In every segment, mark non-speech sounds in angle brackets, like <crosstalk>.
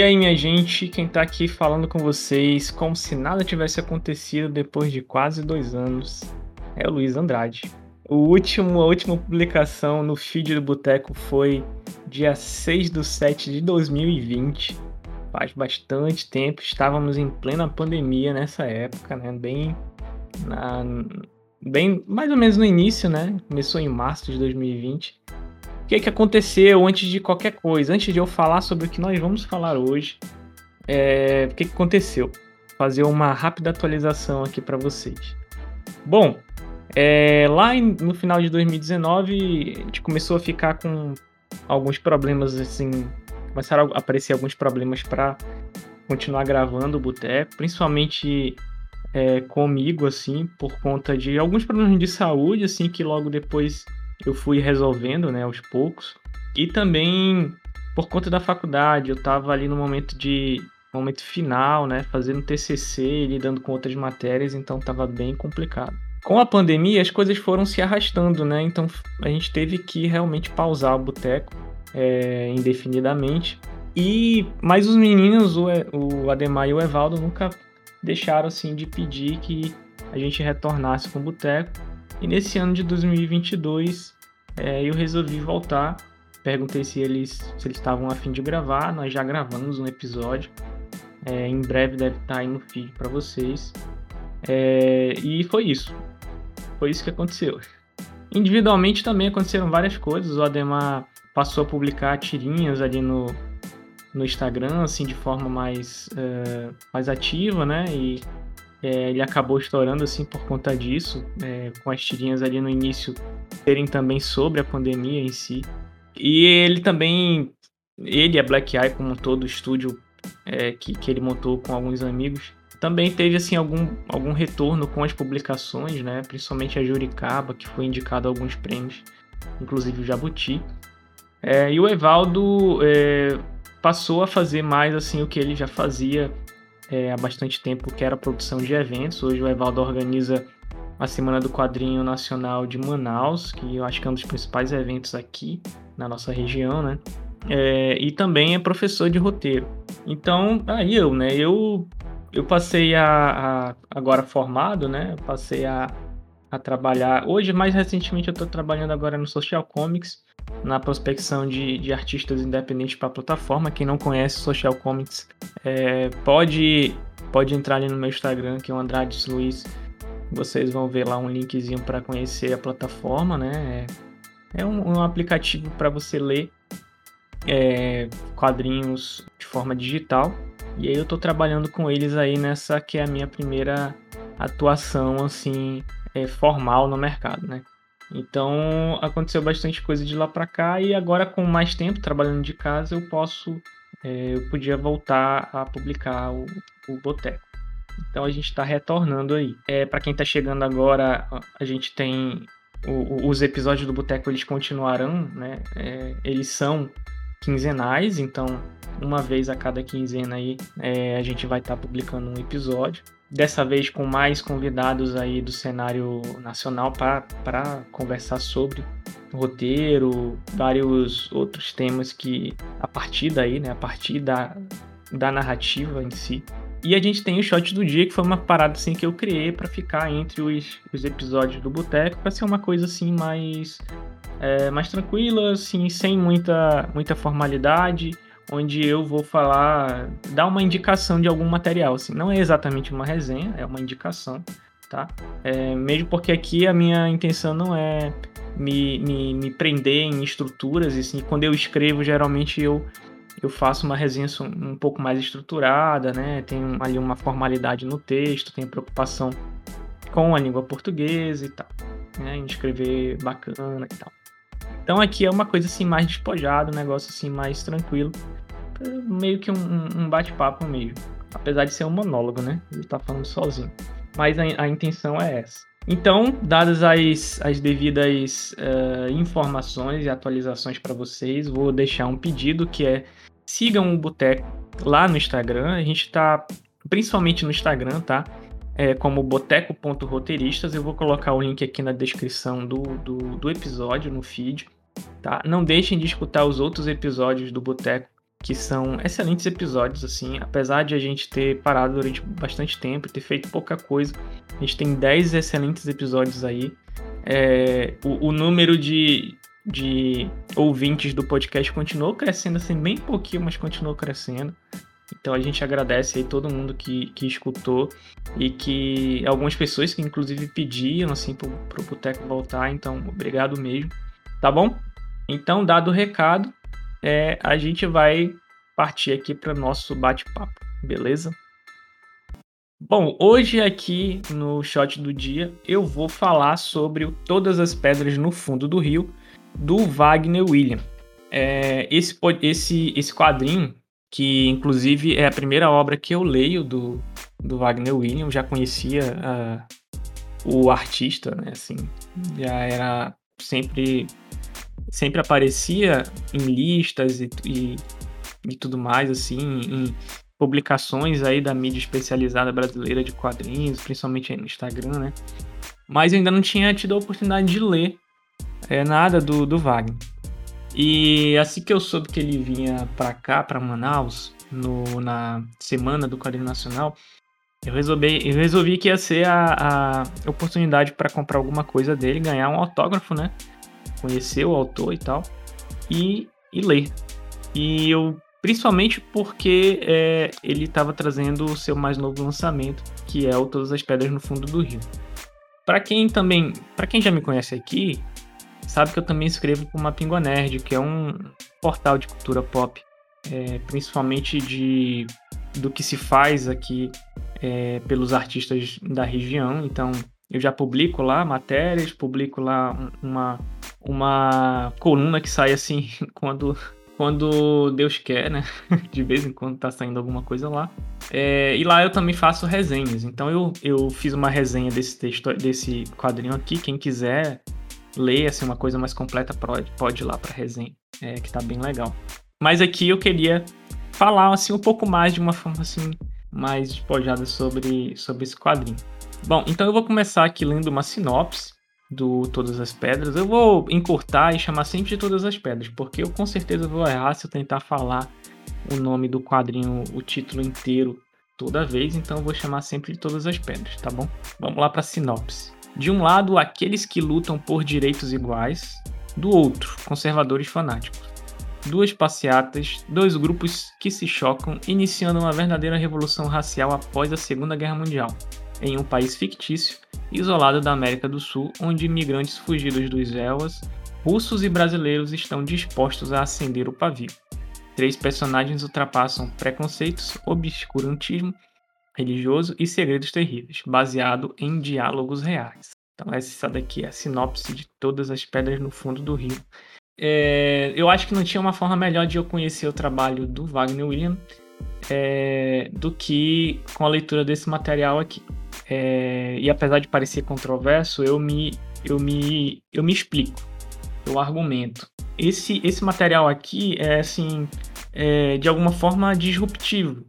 E aí, minha gente, quem tá aqui falando com vocês como se nada tivesse acontecido depois de quase dois anos é o Luiz Andrade. O último, a última publicação no feed do Boteco foi dia 6 de 7 de 2020. Faz bastante tempo, estávamos em plena pandemia nessa época, né? Bem, na, bem mais ou menos no início, né? Começou em março de 2020 que, que aconteceu antes de qualquer coisa, antes de eu falar sobre o que nós vamos falar hoje, é, o que, que aconteceu? Fazer uma rápida atualização aqui para vocês. Bom, é, lá em, no final de 2019, a gente começou a ficar com alguns problemas, assim, começaram a aparecer alguns problemas para continuar gravando o Boteco, principalmente é, comigo, assim, por conta de alguns problemas de saúde, assim, que logo depois eu fui resolvendo, né, aos poucos. E também por conta da faculdade, eu estava ali no momento de momento final, né, fazendo TCC e lidando com outras matérias, então estava bem complicado. Com a pandemia, as coisas foram se arrastando, né? Então a gente teve que realmente pausar o boteco é, indefinidamente. E mas os meninos, o, o Ademar e o Evaldo, nunca deixaram assim de pedir que a gente retornasse com o boteco. E nesse ano de 2022, é, eu resolvi voltar. Perguntei se eles se eles estavam a fim de gravar. Nós já gravamos um episódio. É, em breve deve estar aí no feed para vocês. É, e foi isso. Foi isso que aconteceu. Individualmente também aconteceram várias coisas. O Ademar passou a publicar tirinhas ali no, no Instagram, assim, de forma mais, uh, mais ativa, né? E é, ele acabou estourando assim por conta disso, é, com as tirinhas ali no início serem também sobre a pandemia em si. E ele também, ele a Black Eye como todo o estúdio é, que, que ele montou com alguns amigos, também teve assim algum, algum retorno com as publicações, né? Principalmente a Juricaba, que foi indicado a alguns prêmios, inclusive o Jabuti. É, e o Evaldo é, passou a fazer mais assim o que ele já fazia é, há bastante tempo, que era a produção de eventos. Hoje o Evaldo organiza a Semana do Quadrinho Nacional de Manaus, que eu acho que é um dos principais eventos aqui na nossa região, né? É, e também é professor de roteiro. Então, aí eu, né? Eu, eu passei a, a agora formado, né? Passei a, a trabalhar. Hoje, mais recentemente, eu estou trabalhando agora no Social Comics, na prospecção de, de artistas independentes para a plataforma. Quem não conhece Social Comics é, pode, pode entrar ali no meu Instagram, que é o Andrade Luiz. Vocês vão ver lá um linkzinho para conhecer a plataforma, né? É, é um, um, aplicativo para você ler é, quadrinhos de forma digital. E aí eu estou trabalhando com eles aí nessa que é a minha primeira atuação assim é, formal no mercado, né? Então aconteceu bastante coisa de lá para cá e agora com mais tempo trabalhando de casa eu posso, é, eu podia voltar a publicar o, o Boteco. Então a gente está retornando aí. É, para quem está chegando agora, a gente tem o, os episódios do Boteco eles continuarão, né? É, eles são quinzenais, então uma vez a cada quinzena aí é, a gente vai estar tá publicando um episódio dessa vez com mais convidados aí do cenário nacional para conversar sobre roteiro, vários outros temas que a partir daí, né, a partir da, da narrativa em si. E a gente tem o shot do dia, que foi uma parada assim que eu criei para ficar entre os, os episódios do Boteco, para ser uma coisa assim mais é, mais tranquila, assim, sem muita muita formalidade onde eu vou falar, dar uma indicação de algum material, assim, não é exatamente uma resenha, é uma indicação, tá? É, mesmo porque aqui a minha intenção não é me, me, me prender em estruturas, assim, quando eu escrevo, geralmente eu eu faço uma resenha um pouco mais estruturada, né? Tem ali uma formalidade no texto, tem preocupação com a língua portuguesa e tal, né? Em escrever bacana e tal. Então aqui é uma coisa assim mais despojada, um negócio assim mais tranquilo, meio que um, um bate-papo mesmo. Apesar de ser um monólogo, né? Ele tá falando sozinho. Mas a, a intenção é essa. Então, dadas as, as devidas uh, informações e atualizações para vocês, vou deixar um pedido que é sigam o Boteco lá no Instagram. A gente está principalmente no Instagram, tá? É como boteco.roteiristas. Eu vou colocar o link aqui na descrição do, do, do episódio, no feed. Tá? Não deixem de escutar os outros episódios do Boteco que são excelentes episódios, assim, apesar de a gente ter parado durante bastante tempo, ter feito pouca coisa, a gente tem 10 excelentes episódios aí. É, o, o, número de, de ouvintes do podcast continuou crescendo, assim, bem pouquinho, mas continuou crescendo. Então a gente agradece aí todo mundo que, que escutou e que algumas pessoas que inclusive pediam assim pro, pro Boteco voltar, então obrigado mesmo, tá bom? Então, dado o recado, é, a gente vai partir aqui para nosso bate-papo, beleza? Bom, hoje aqui no shot do dia eu vou falar sobre o Todas as Pedras no Fundo do Rio, do Wagner William. É, esse, esse, esse quadrinho, que inclusive é a primeira obra que eu leio do, do Wagner William, já conhecia uh, o artista, né? Assim, já era sempre sempre aparecia em listas e, e, e tudo mais, assim, em publicações aí da mídia especializada brasileira de quadrinhos, principalmente aí no Instagram, né? Mas eu ainda não tinha tido a oportunidade de ler é, nada do, do Wagner. E assim que eu soube que ele vinha para cá, para Manaus, no, na semana do quadrinho nacional, eu resolvi, eu resolvi que ia ser a, a oportunidade para comprar alguma coisa dele, ganhar um autógrafo, né? Conhecer o autor e tal, e, e ler. E eu, principalmente porque é, ele estava trazendo o seu mais novo lançamento, que é o Todas as Pedras no Fundo do Rio. Para quem também, para quem já me conhece aqui, sabe que eu também escrevo para uma Pingua Nerd, que é um portal de cultura pop, é, principalmente de do que se faz aqui é, pelos artistas da região. Então, eu já publico lá matérias, publico lá uma, uma coluna que sai assim <laughs> quando, quando Deus quer, né? <laughs> De vez em quando tá saindo alguma coisa lá. É, e lá eu também faço resenhas. Então eu, eu fiz uma resenha desse texto, desse quadrinho aqui. Quem quiser ler assim, uma coisa mais completa, pode, pode ir lá pra resenha, é, que tá bem legal. Mas aqui eu queria falar assim, um pouco mais de uma forma assim, mais despojada sobre, sobre esse quadrinho. Bom, então eu vou começar aqui lendo uma sinopse do Todas as Pedras. Eu vou encurtar e chamar sempre de Todas as Pedras, porque eu com certeza vou errar se eu tentar falar o nome do quadrinho, o título inteiro toda vez, então eu vou chamar sempre de Todas as Pedras, tá bom? Vamos lá para sinopse. De um lado, aqueles que lutam por direitos iguais, do outro, conservadores fanáticos. Duas passeatas, dois grupos que se chocam, iniciando uma verdadeira revolução racial após a Segunda Guerra Mundial em um país fictício, isolado da América do Sul, onde imigrantes fugidos dos Elwas, russos e brasileiros estão dispostos a acender o pavio. Três personagens ultrapassam preconceitos, obscurantismo religioso e segredos terríveis, baseado em diálogos reais. Então essa daqui é a sinopse de todas as pedras no fundo do rio. É, eu acho que não tinha uma forma melhor de eu conhecer o trabalho do Wagner William é, do que com a leitura desse material aqui. É, e apesar de parecer controverso, eu me, eu me, eu me explico, eu argumento. Esse, esse material aqui é assim, é, de alguma forma disruptivo,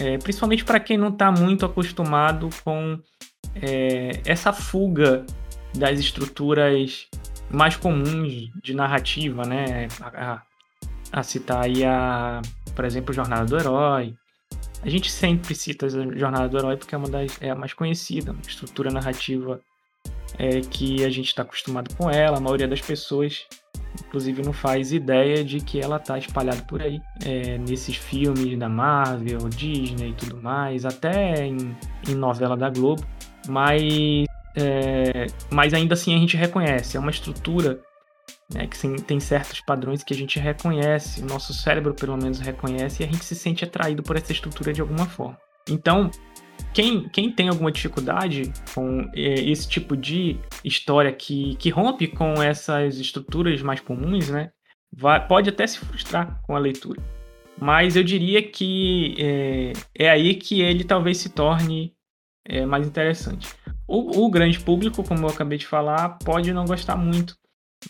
é, principalmente para quem não está muito acostumado com é, essa fuga das estruturas mais comuns de narrativa, né? A, a, a citar aí a, por exemplo, Jornada do Herói, a gente sempre cita a Jornada do Herói porque é uma das é a mais conhecida, uma estrutura narrativa é, que a gente está acostumado com ela, a maioria das pessoas, inclusive, não faz ideia de que ela está espalhada por aí, é, nesses filmes da Marvel, Disney e tudo mais, até em, em novela da Globo, mas, é, mas ainda assim a gente reconhece, é uma estrutura né, que tem certos padrões que a gente reconhece, o nosso cérebro pelo menos reconhece, e a gente se sente atraído por essa estrutura de alguma forma. Então, quem, quem tem alguma dificuldade com é, esse tipo de história que, que rompe com essas estruturas mais comuns, né, vai, pode até se frustrar com a leitura. Mas eu diria que é, é aí que ele talvez se torne é, mais interessante. O, o grande público, como eu acabei de falar, pode não gostar muito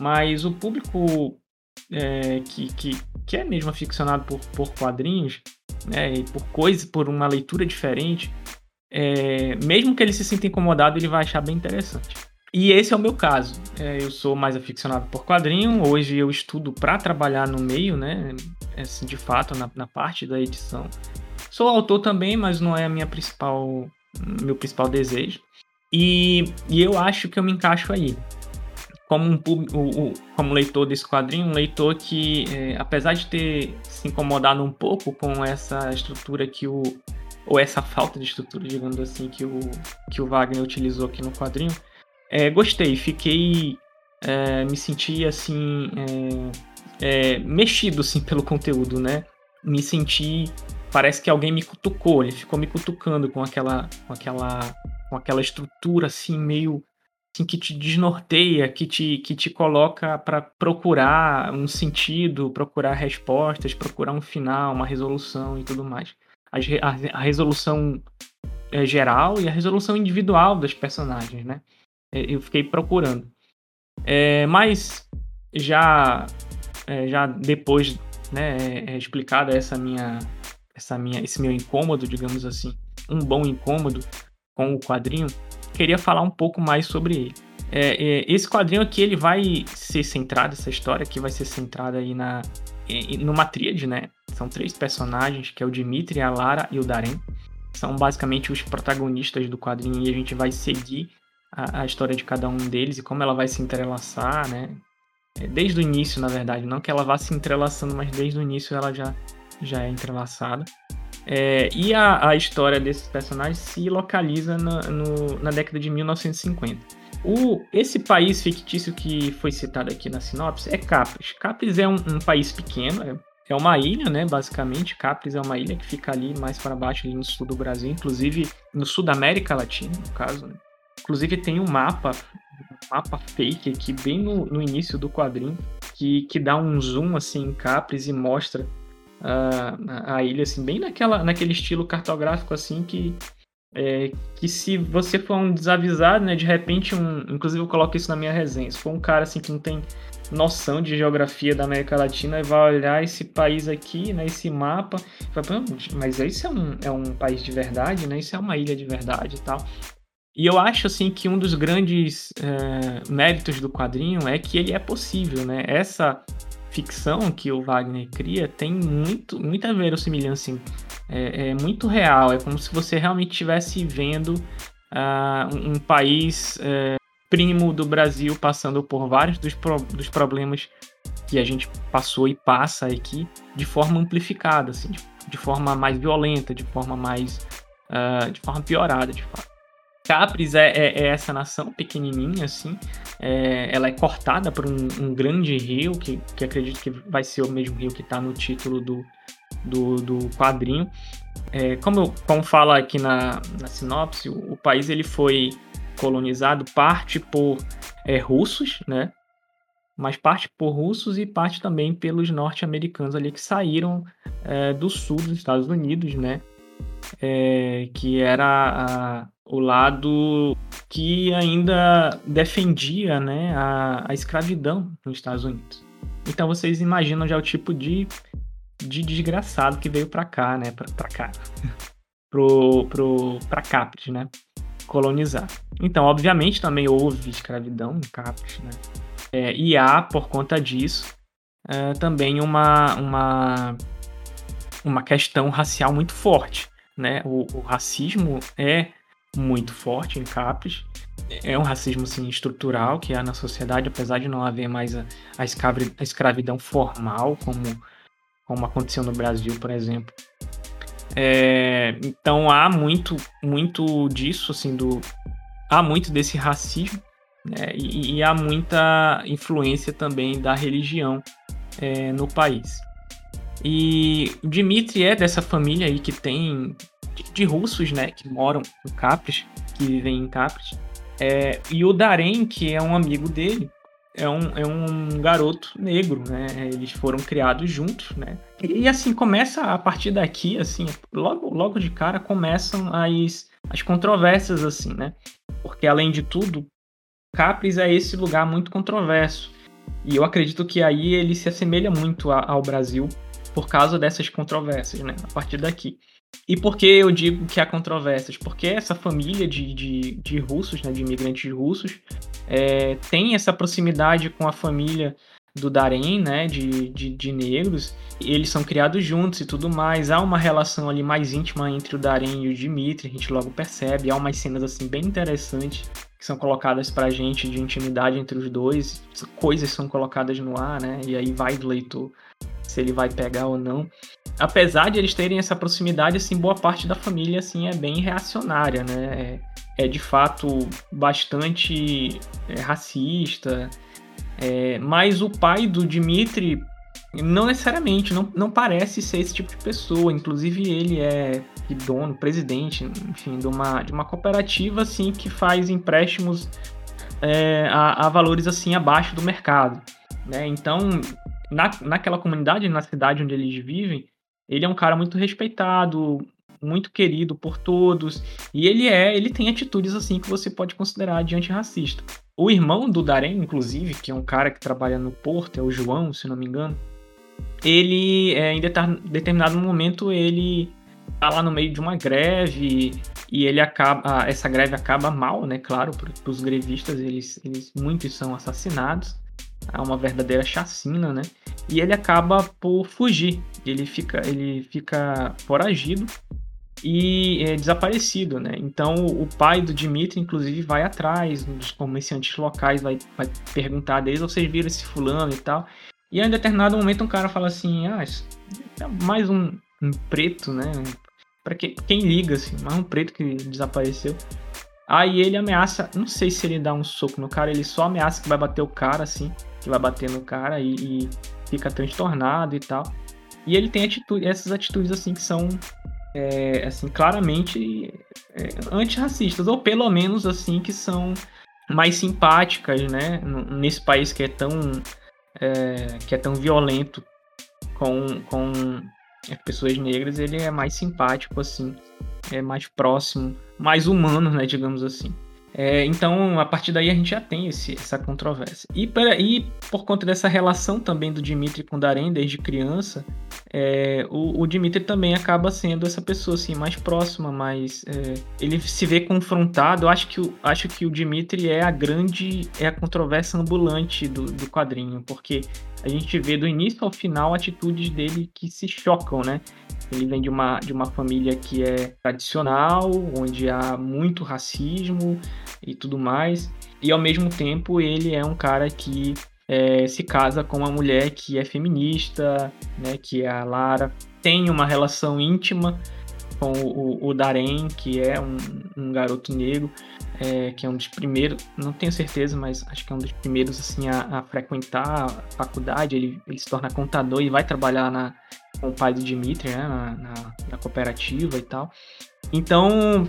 mas o público é, que, que, que é mesmo aficionado por, por quadrinhos, né, e por coisas, por uma leitura diferente, é, mesmo que ele se sinta incomodado, ele vai achar bem interessante. E esse é o meu caso. É, eu sou mais aficionado por quadrinho. Hoje eu estudo para trabalhar no meio, né? assim, de fato, na, na parte da edição. Sou autor também, mas não é a minha principal, meu principal desejo. E, e eu acho que eu me encaixo aí. Como, um, como leitor desse quadrinho, um leitor que, é, apesar de ter se incomodado um pouco com essa estrutura que o. ou essa falta de estrutura, digamos assim, que o, que o Wagner utilizou aqui no quadrinho, é, gostei, fiquei. É, me senti assim. É, é, mexido assim, <laughs> pelo conteúdo, né? Me senti. Parece que alguém me cutucou, ele ficou me cutucando com aquela. com aquela. com aquela estrutura assim, meio. Assim, que te desnorteia, que te, que te coloca para procurar um sentido, procurar respostas, procurar um final, uma resolução e tudo mais. A, a, a resolução é, geral e a resolução individual dos personagens, né? É, eu fiquei procurando. É, mas já, é, já depois, né, é, é explicada essa minha, essa minha, esse meu incômodo, digamos assim, um bom incômodo com o quadrinho, queria falar um pouco mais sobre ele. É, é, esse quadrinho aqui ele vai ser centrado, essa história aqui vai ser centrada aí na numa tríade, né? São três personagens, que é o Dimitri, a Lara e o Darren. São basicamente os protagonistas do quadrinho e a gente vai seguir a, a, história de cada um deles e como ela vai se entrelaçar, né? É, desde o início, na verdade, não que ela vá se entrelaçando, mas desde o início ela já, já é entrelaçada. É, e a, a, história desses personagens se localiza na, no, na década de 1950. O, esse país fictício que foi citado aqui na sinopse é Capris. Capris é um, um país pequeno, é, é, uma ilha, né? Basicamente, Capris é uma ilha que fica ali mais para baixo, ali no sul do Brasil, inclusive no sul da América Latina, no caso. Né? Inclusive tem um mapa, um mapa fake aqui bem no, no início do quadrinho, que, que dá um zoom assim em Capris e mostra uh, a ilha assim bem naquela, naquele estilo cartográfico assim que é, que se você for um desavisado, né, de repente um, inclusive eu coloco isso na minha resenha, se for um cara assim que não tem noção de geografia da América Latina e vai olhar esse país aqui, né, esse mapa, vai, mas isso é um, é um país de verdade, né? Isso é uma ilha de verdade e tal. E eu acho assim que um dos grandes é, méritos do quadrinho é que ele é possível, né? Essa ficção que o Wagner cria tem muito, muita verossimilhança, assim, é, é muito real. É como se você realmente estivesse vendo uh, um, país é, primo do Brasil passando por vários dos, pro, dos problemas que a gente passou e passa aqui de forma amplificada, assim, de, de forma mais violenta, de forma mais uh, de forma piorada, de fato. Capris é, é, é, essa nação pequenininha, assim. É, ela é cortada por um, um, grande rio, que, que acredito que vai ser o mesmo rio que está no título do, do, do quadrinho. É, como, como fala aqui na, na sinopse, o, o, país ele foi colonizado parte por é, russos, né? Mas parte por russos e parte também pelos norte-americanos ali que saíram é, do sul dos Estados Unidos, né? que era a, o lado que ainda defendia né, a, a escravidão nos Estados Unidos. Então vocês imaginam já o tipo de, de desgraçado que veio para cá, né? Para cá. <laughs> pro, pro, pra Capri, né? Colonizar. Então, obviamente, também houve escravidão em Capri, né? É, e há, por conta disso, é, também uma, uma, uma questão racial muito forte, né? O, o racismo é muito forte em Capres. É um racismo assim, estrutural que há na sociedade, apesar de não haver mais a, a, escravidão formal, como, como aconteceu no Brasil, por exemplo. É, então há muito, muito disso, assim, do, há muito desse racismo né, e, e, há muita influência também da religião é, no país. E Dmitry é dessa família aí que tem de, russos, né, que moram em Capres, que vivem em Capres. É, e o Darem, que é um amigo dele, é um, é um garoto negro, né? Eles foram criados juntos, né? E assim começa a partir daqui, assim, logo, logo de cara começam as, as controvérsias, assim, né? Porque além de tudo, Capres é esse lugar muito controverso. E eu acredito que aí ele se assemelha muito a, ao Brasil por causa dessas controvérsias, né? A partir daqui. E por que eu digo que há controvérsias? Porque essa família de, de, de russos, né, de imigrantes russos, é, tem essa proximidade com a família do Darem, né, de, de, de, negros, eles são criados juntos e tudo mais. Há uma relação ali mais íntima entre o Darem e o Dimitri, a gente logo percebe. Há umas cenas assim bem interessantes que são colocadas pra gente de intimidade entre os dois, coisas são colocadas no ar, né? E aí vai do leitor se ele vai pegar ou não. Apesar de eles terem essa proximidade, assim, boa parte da família assim é bem reacionária, né? É, é de fato bastante é, racista. É, mas o pai do Dimitri não necessariamente, não, não parece ser esse tipo de pessoa. Inclusive ele é dono, presidente, enfim, de uma, de uma cooperativa assim que faz empréstimos é, a, a, valores assim abaixo do mercado. Né? Então, na, naquela comunidade, na cidade onde eles vivem, ele é um cara muito respeitado, muito querido por todos, e ele é, ele tem atitudes assim que você pode considerar de antirracista. O irmão do Darém, inclusive, que é um cara que trabalha no porto, é o João, se não me engano, ele, é, em determinado momento, ele tá lá no meio de uma greve e ele acaba, essa greve acaba mal, né? Claro, para os grevistas, eles, eles muitos são assassinados, é uma verdadeira chacina, né? E ele acaba por fugir, ele fica, ele fica foragido e é desaparecido, né? Então o pai do Dimitri, inclusive, vai atrás dos comerciantes locais, vai, vai perguntar deles, vocês viram esse fulano e tal. E em determinado momento um cara fala assim, ah, é mais um, um preto, né? Para quem, quem liga, assim, mais um preto que desapareceu. Aí ele ameaça, não sei se ele dá um soco no cara, ele só ameaça que vai bater o cara, assim, que vai bater no cara e, e fica transtornado e tal. E ele tem atitude, essas atitudes, assim, que são, é, assim, claramente é, antirracistas, ou pelo menos, assim, que são mais simpáticas, né, nesse país que é tão, é, que é tão violento com, com as pessoas negras, ele é mais simpático, assim, é mais próximo, mais humano, né, digamos assim. É, então, a partir daí a gente já tem esse, essa controvérsia. E, pra, e por conta dessa relação também do Dimitri com Darem desde criança, é, o, o, Dimitri também acaba sendo essa pessoa assim mais próxima, mais é, ele se vê confrontado. Acho que, o, acho que o Dimitri é a grande, é a controvérsia ambulante do, do quadrinho, porque a gente vê do início ao final atitudes dele que se chocam, né? Ele vem de uma, de uma família que é tradicional, onde há muito racismo e tudo mais. E ao mesmo tempo ele é um cara que é, se casa com uma mulher que é feminista, né, que é a Lara. Tem uma relação íntima com o, o Darem, que é um, um garoto negro, é, que é um dos primeiros, não tenho certeza, mas acho que é um dos primeiros assim a, a frequentar a faculdade. Ele, ele se torna contador e vai trabalhar na, com o pai do Dimitri, né, na, na, na cooperativa e tal. Então,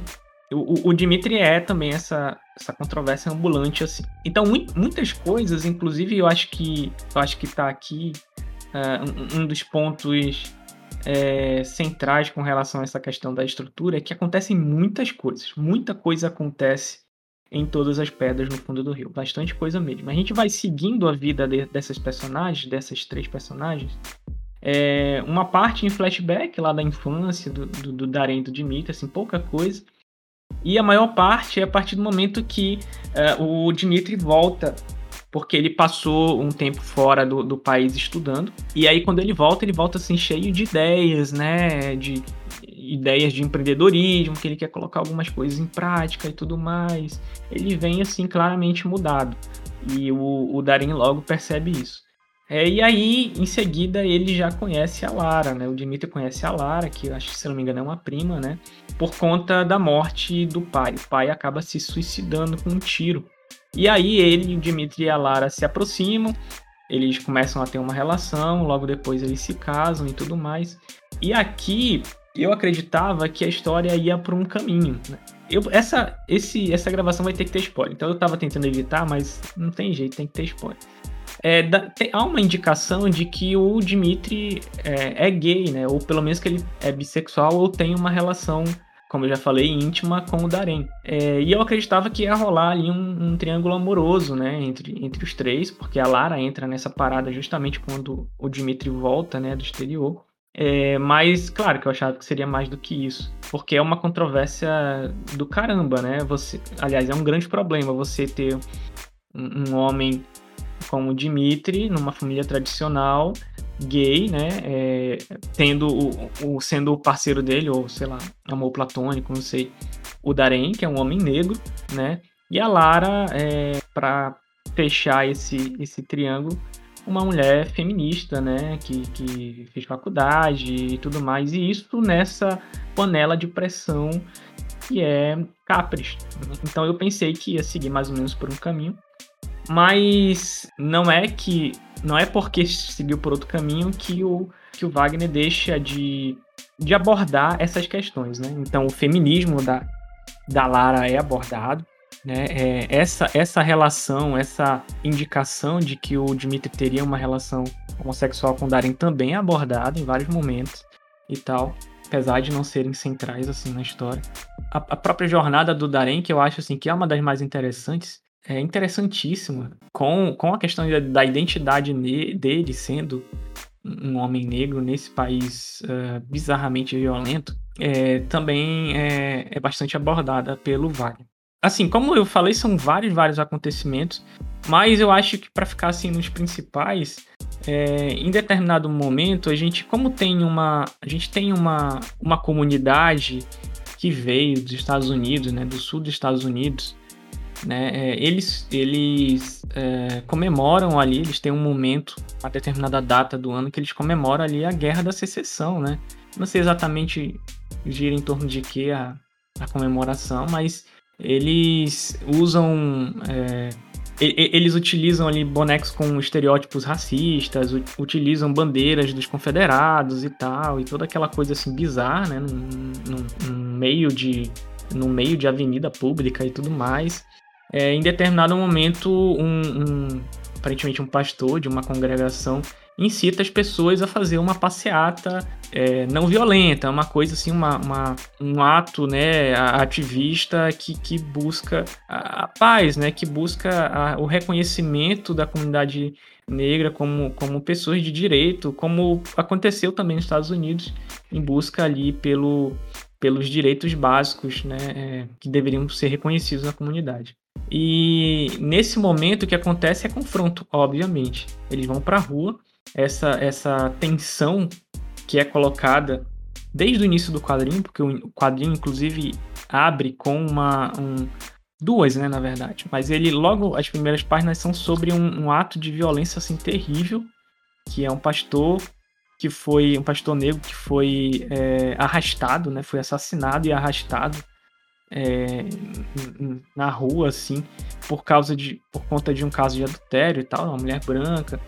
o, o, Dimitri é também essa, essa controvérsia ambulante, assim. Então, muitas coisas, inclusive, eu acho que eu acho que tá aqui uh, um, dos pontos é, centrais com relação a essa questão da estrutura é que acontecem muitas coisas. Muita coisa acontece em todas as pedras no fundo do rio. Bastante coisa mesmo. A gente vai seguindo a vida de, dessas personagens, dessas três personagens, é, uma parte em flashback lá da infância do, do, do Darren e do Dimitri, assim, pouca coisa. E a maior parte é a partir do momento que é, o Dimitri volta, porque ele passou um tempo fora do, do país estudando. E aí, quando ele volta, ele volta assim, cheio de ideias, né? De ideias de empreendedorismo, que ele quer colocar algumas coisas em prática e tudo mais. Ele vem assim claramente mudado. E o, o Darin logo percebe isso. É, e aí, em seguida, ele já conhece a Lara, né? O Dimitri conhece a Lara, que acho que, se não me engano, é uma prima, né? Por conta da morte do pai. O pai acaba se suicidando com um tiro. E aí, ele, o Dimitri e a Lara se aproximam, eles começam a ter uma relação, logo depois eles se casam e tudo mais. E aqui, eu acreditava que a história ia por um caminho, né? Eu, essa, esse, essa gravação vai ter que ter spoiler. Então eu tava tentando evitar, mas não tem jeito, tem que ter spoiler. É, da, tem, há uma indicação de que o Dimitri é, é, gay, né? Ou pelo menos que ele é bissexual ou tem uma relação, como eu já falei, íntima com o Darem. É, e eu acreditava que ia rolar ali um, um, triângulo amoroso, né? Entre, entre os três, porque a Lara entra nessa parada justamente quando o Dimitri volta, né? Do exterior. É, mas, claro, que eu achava que seria mais do que isso. Porque é uma controvérsia do caramba, né? Você, aliás, é um grande problema você ter um, um homem como Dimitri, numa família tradicional, gay, né? É, tendo o, o, sendo o parceiro dele, ou sei lá, amor platônico, não sei, o Darren, que é um homem negro, né? E a Lara, é, para fechar esse, esse triângulo, uma mulher feminista, né? Que, que fez faculdade e tudo mais. E isso nessa panela de pressão que é Capres. Então eu pensei que ia seguir mais ou menos por um caminho. Mas não é que. Não é porque seguiu por outro caminho que o, que o Wagner deixa de, de abordar essas questões, né? Então o feminismo da, da Lara é abordado, né? É, essa, essa relação, essa indicação de que o Dimitri teria uma relação homossexual com Darren também é abordada em vários momentos e tal apesar de não serem centrais assim na história. A, a, própria jornada do Darren, que eu acho assim que é uma das mais interessantes, é interessantíssima, com, com a questão da, da identidade dele sendo um homem negro nesse país uh, bizarramente violento, é, também é, é bastante abordada pelo Wagner. Assim, como eu falei, são vários, vários acontecimentos, mas eu acho que para ficar assim nos principais, é, em determinado momento a gente, como tem uma, a gente tem uma, uma comunidade que veio dos Estados Unidos, né, do sul dos Estados Unidos, né, é, eles, eles é, comemoram ali, eles têm um momento, uma determinada data do ano que eles comemoram ali a Guerra da Secessão, né? Não sei exatamente gira em torno de que a, a comemoração, mas eles usam é, eles utilizam ali bonecos com estereótipos racistas, utilizam bandeiras dos confederados e tal, e toda aquela coisa assim bizarra, né, num, meio de no meio de avenida pública e tudo mais. É, em determinado momento, um, um, aparentemente um pastor de uma congregação incita as pessoas a fazer uma passeata é, não violenta, uma coisa assim, uma, uma, um ato né, ativista que, que busca a, paz, né, que busca a, o reconhecimento da comunidade negra como, como pessoas de direito, como aconteceu também nos Estados Unidos, em busca ali pelo, pelos direitos básicos né, é, que deveriam ser reconhecidos na comunidade. E nesse momento o que acontece é confronto, obviamente. Eles vão para a rua essa, essa tensão que é colocada desde o início do quadrinho, porque o quadrinho, inclusive, abre com uma. Um, duas, né, na verdade. Mas ele, logo, as primeiras páginas são sobre um, um ato de violência assim terrível, que é um pastor que foi um pastor negro que foi é, arrastado, né, foi assassinado e arrastado é, na rua, assim, por causa de, por conta de um caso de adultério e tal, uma mulher branca.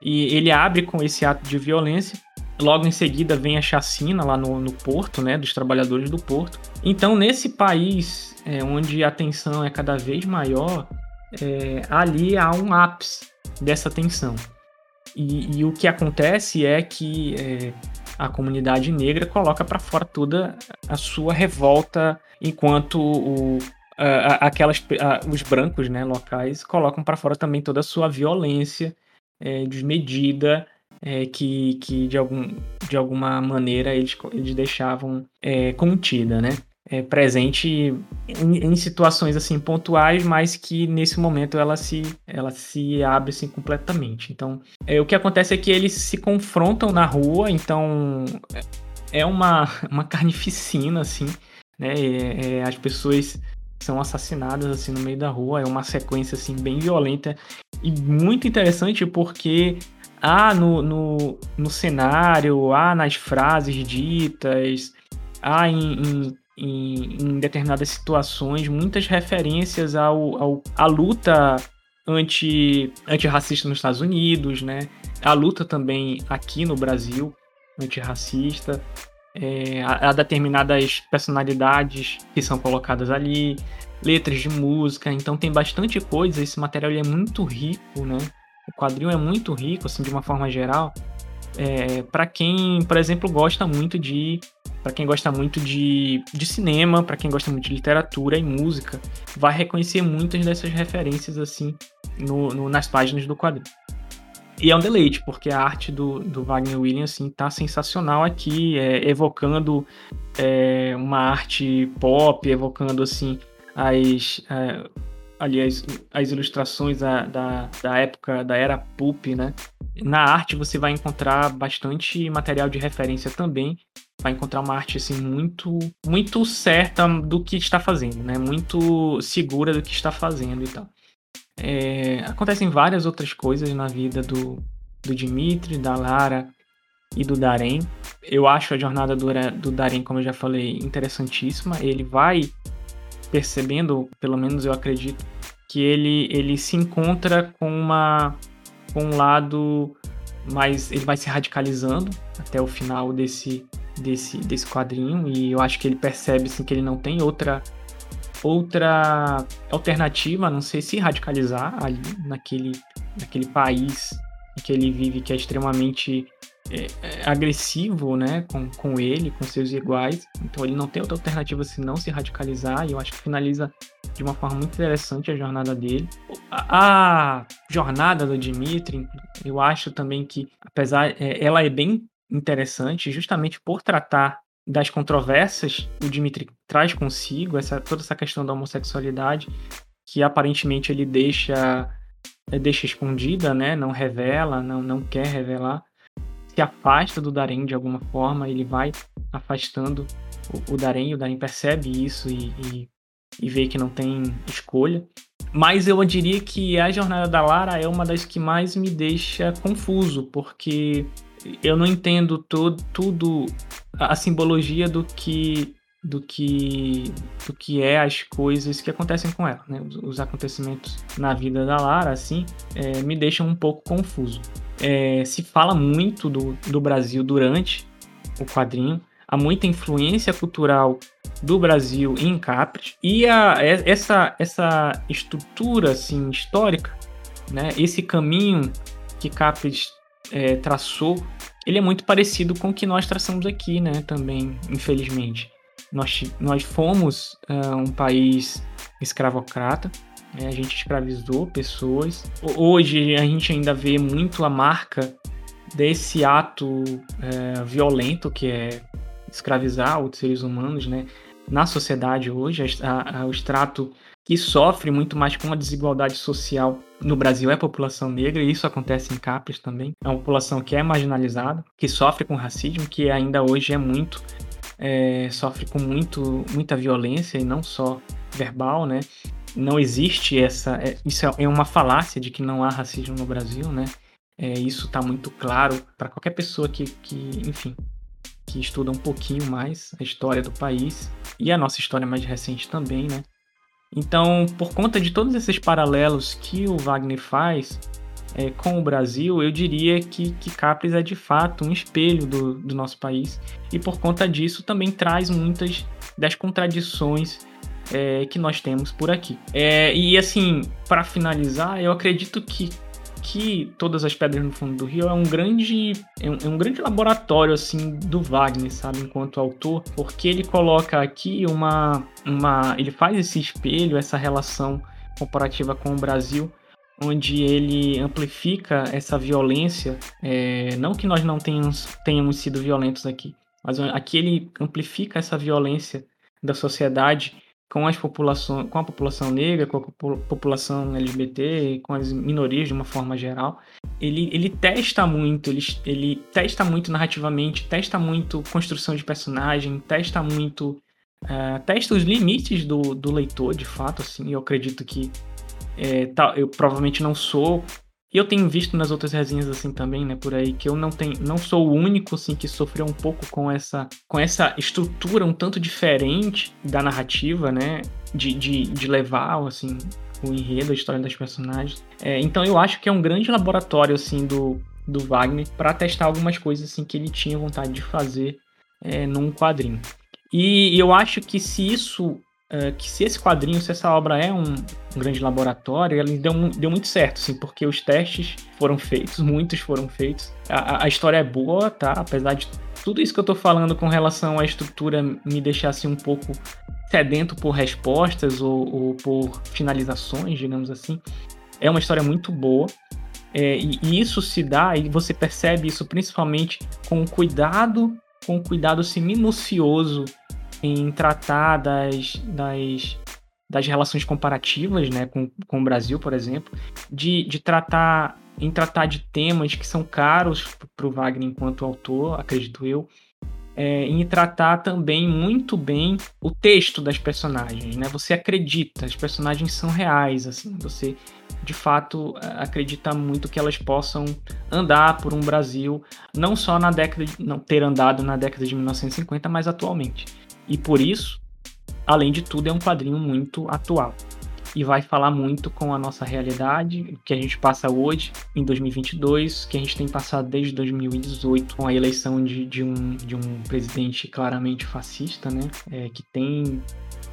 E ele abre com esse ato de violência. Logo em seguida vem a chacina lá no, no porto, né, dos trabalhadores do porto. Então, nesse país é, onde a tensão é cada vez maior, é, ali há um ápice dessa tensão. E, e, o que acontece é que é, a comunidade negra coloca para fora toda a sua revolta, enquanto o, a, aquelas, a, os brancos né, locais colocam para fora também toda a sua violência é, desmedida é, que, que de, algum, de alguma maneira eles, eles deixavam é, contida, né? É, presente em, em, situações assim pontuais, mas que nesse momento ela se, ela se abre assim, completamente. Então, é, o que acontece é que eles se confrontam na rua, então é uma, <laughs> uma carnificina, assim, né? É, é, as pessoas são assassinadas assim no meio da rua, é uma sequência assim bem violenta e muito interessante porque há no, no, no cenário, há nas frases ditas, há em, em, em, em determinadas situações muitas referências ao, ao, à luta anti, antirracista nos Estados Unidos, né? A luta também aqui no Brasil antirracista é, a, a, determinadas personalidades que são colocadas ali, letras de música, então tem bastante coisa, esse material é muito rico, né? O quadrinho é muito rico, assim, de uma forma geral. É, para quem, por exemplo, gosta muito de para quem gosta muito de, de cinema, para quem gosta muito de literatura e música, vai reconhecer muitas dessas referências assim no, no, nas páginas do quadrinho. E é um deleite, porque a arte do, do Wagner Williams assim, tá sensacional aqui, é, evocando é, uma arte pop, evocando assim as, é, aliás, as ilustrações da, da, da época da era pulp, né? Na arte você vai encontrar bastante material de referência também. Vai encontrar uma arte assim muito muito certa do que está fazendo, né? Muito segura do que está fazendo e tal. É, acontecem várias outras coisas na vida do, do Dimitri, da Lara e do Darem. Eu acho a jornada do, do Darem, como eu já falei, interessantíssima. Ele vai percebendo, pelo menos eu acredito, que ele, ele se encontra com uma com um lado mais ele vai se radicalizando até o final desse desse desse quadrinho e eu acho que ele percebe assim que ele não tem outra outra alternativa a não ser se radicalizar ali naquele naquele país em que ele vive que é extremamente é, é, agressivo, né, com, com ele, com seus iguais. Então ele não tem outra alternativa senão se radicalizar. E eu acho que finaliza de uma forma muito interessante a jornada dele. A, a jornada do Dimitri, eu acho também que, apesar, é, ela é bem interessante, justamente por tratar das controvérsias o Dimitri traz consigo, essa, toda essa questão da homossexualidade, que aparentemente ele deixa deixa escondida, né? Não revela, não, não quer revelar se afasta do Darem de alguma forma, ele vai afastando o, o Darem, o Darem percebe isso e, e, e vê que não tem escolha. Mas eu diria que a jornada da Lara é uma das que mais me deixa confuso, porque eu não entendo todo, tudo a simbologia do que do que do que é as coisas que acontecem com ela, né? Os, os acontecimentos na vida da Lara, assim, é, me deixam um pouco confuso. É, se fala muito do, do Brasil durante o quadrinho, há muita influência cultural do Brasil em Capri e a, essa essa estrutura assim histórica, né? Esse caminho que Capri é, traçou, ele é muito parecido com o que nós traçamos aqui, né? Também, infelizmente. Nós, nós fomos uh, um país escravocrata, né? a gente escravizou pessoas. Hoje a gente ainda vê muito a marca desse ato é, violento que é escravizar outros seres humanos, né? Na sociedade hoje, a, a, o extrato que sofre muito mais com a desigualdade social no Brasil é a população negra, e isso acontece em Capres também. É uma população que é marginalizada, que sofre com racismo, que ainda hoje é muito é, sofre com muito, muita violência e não só verbal, né? Não existe essa. É, isso é uma falácia de que não há racismo no Brasil, né? É, isso está muito claro para qualquer pessoa que, que, enfim, que estuda um pouquinho mais a história do país e a nossa história mais recente também, né? Então, por conta de todos esses paralelos que o Wagner faz, é, com o Brasil, eu diria que, que Capres é de fato um espelho do, do nosso país e por conta disso também traz muitas das contradições é, que nós temos por aqui. É, e assim, para finalizar, eu acredito que que Todas as Pedras no Fundo do Rio é um grande é é um, grande laboratório assim do Wagner, sabe, enquanto autor, porque ele coloca aqui uma uma ele faz esse espelho, essa relação comparativa com o Brasil onde ele amplifica essa violência. É, não que nós não tenhamos, tenhamos sido violentos aqui, mas aqui ele amplifica essa violência da sociedade com, as populações, com a população negra, com a população LGBT, com as minorias de uma forma geral. Ele, ele testa muito, ele, ele testa muito narrativamente, testa muito construção de personagem, testa muito. Uh, testa os limites do, do leitor, de fato, assim, eu acredito que é, tá, eu provavelmente não sou. E eu tenho visto nas outras resenhas assim também, né, por aí, que eu não tenho, não sou o único assim que sofreu um pouco com essa, com essa estrutura um tanto diferente da narrativa, né, de, de, de levar assim o enredo, a história das personagens. É, então eu acho que é um grande laboratório assim do, do Wagner para testar algumas coisas assim que ele tinha vontade de fazer é, num quadrinho. E eu acho que se isso é, que se esse quadrinho, se essa obra é um, um grande laboratório, ela deu, deu muito certo, sim, porque os testes foram feitos, <laughs> muitos foram feitos. A, a história é boa, tá? Apesar de tudo isso que eu tô falando com relação à estrutura me deixasse um pouco sedento por respostas ou, ou por finalizações, digamos assim. É uma história muito boa. É, e, e, isso se dá, e você percebe isso principalmente com o cuidado, com cuidado assim, minucioso em tratar das, das, das relações comparativas né, com, com o Brasil, por exemplo, de, de tratar em tratar de temas que são caros para o Wagner enquanto autor, acredito eu, é, em tratar também muito bem o texto das personagens, né? Você acredita, as personagens são reais, assim, você de fato acredita muito que elas possam andar por um Brasil não só na década de, não ter andado na década de 1950, mas atualmente. E por isso, além de tudo, é um quadrinho muito atual e vai falar muito com a nossa realidade, que a gente passa hoje, em 2022, que a gente tem passado desde 2018, com a eleição de, de, um, de um presidente claramente fascista, né? É, que tem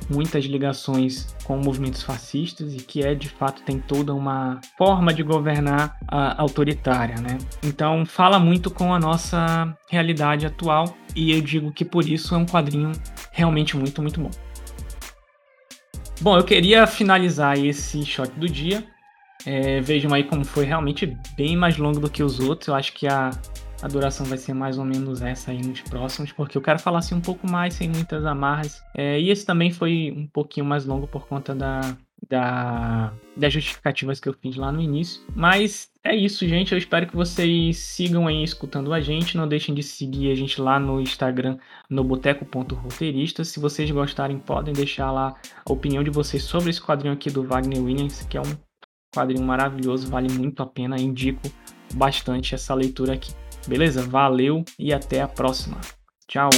muitas ligações com movimentos fascistas e que é de fato tem toda uma forma de governar a, autoritária, né? Então fala muito com a nossa realidade atual e eu digo que por isso é um quadrinho realmente muito muito bom. Bom, eu queria finalizar esse shot do dia. É, vejam aí como foi realmente bem mais longo do que os outros. Eu acho que a, a duração vai ser mais ou menos essa aí nos próximos, porque eu quero falar assim um pouco mais, sem muitas amarras. É, e esse também foi um pouquinho mais longo por conta da, da, das justificativas que eu fiz lá no início. Mas é isso, gente. Eu espero que vocês sigam aí escutando a gente. Não deixem de seguir a gente lá no Instagram, no boteco.roteirista. Se vocês gostarem, podem deixar lá a opinião de vocês sobre esse quadrinho aqui do Wagner Williams, que é um quadrinho maravilhoso, vale muito a pena. Indico bastante essa leitura aqui. Beleza? Valeu e até a próxima. Tchau!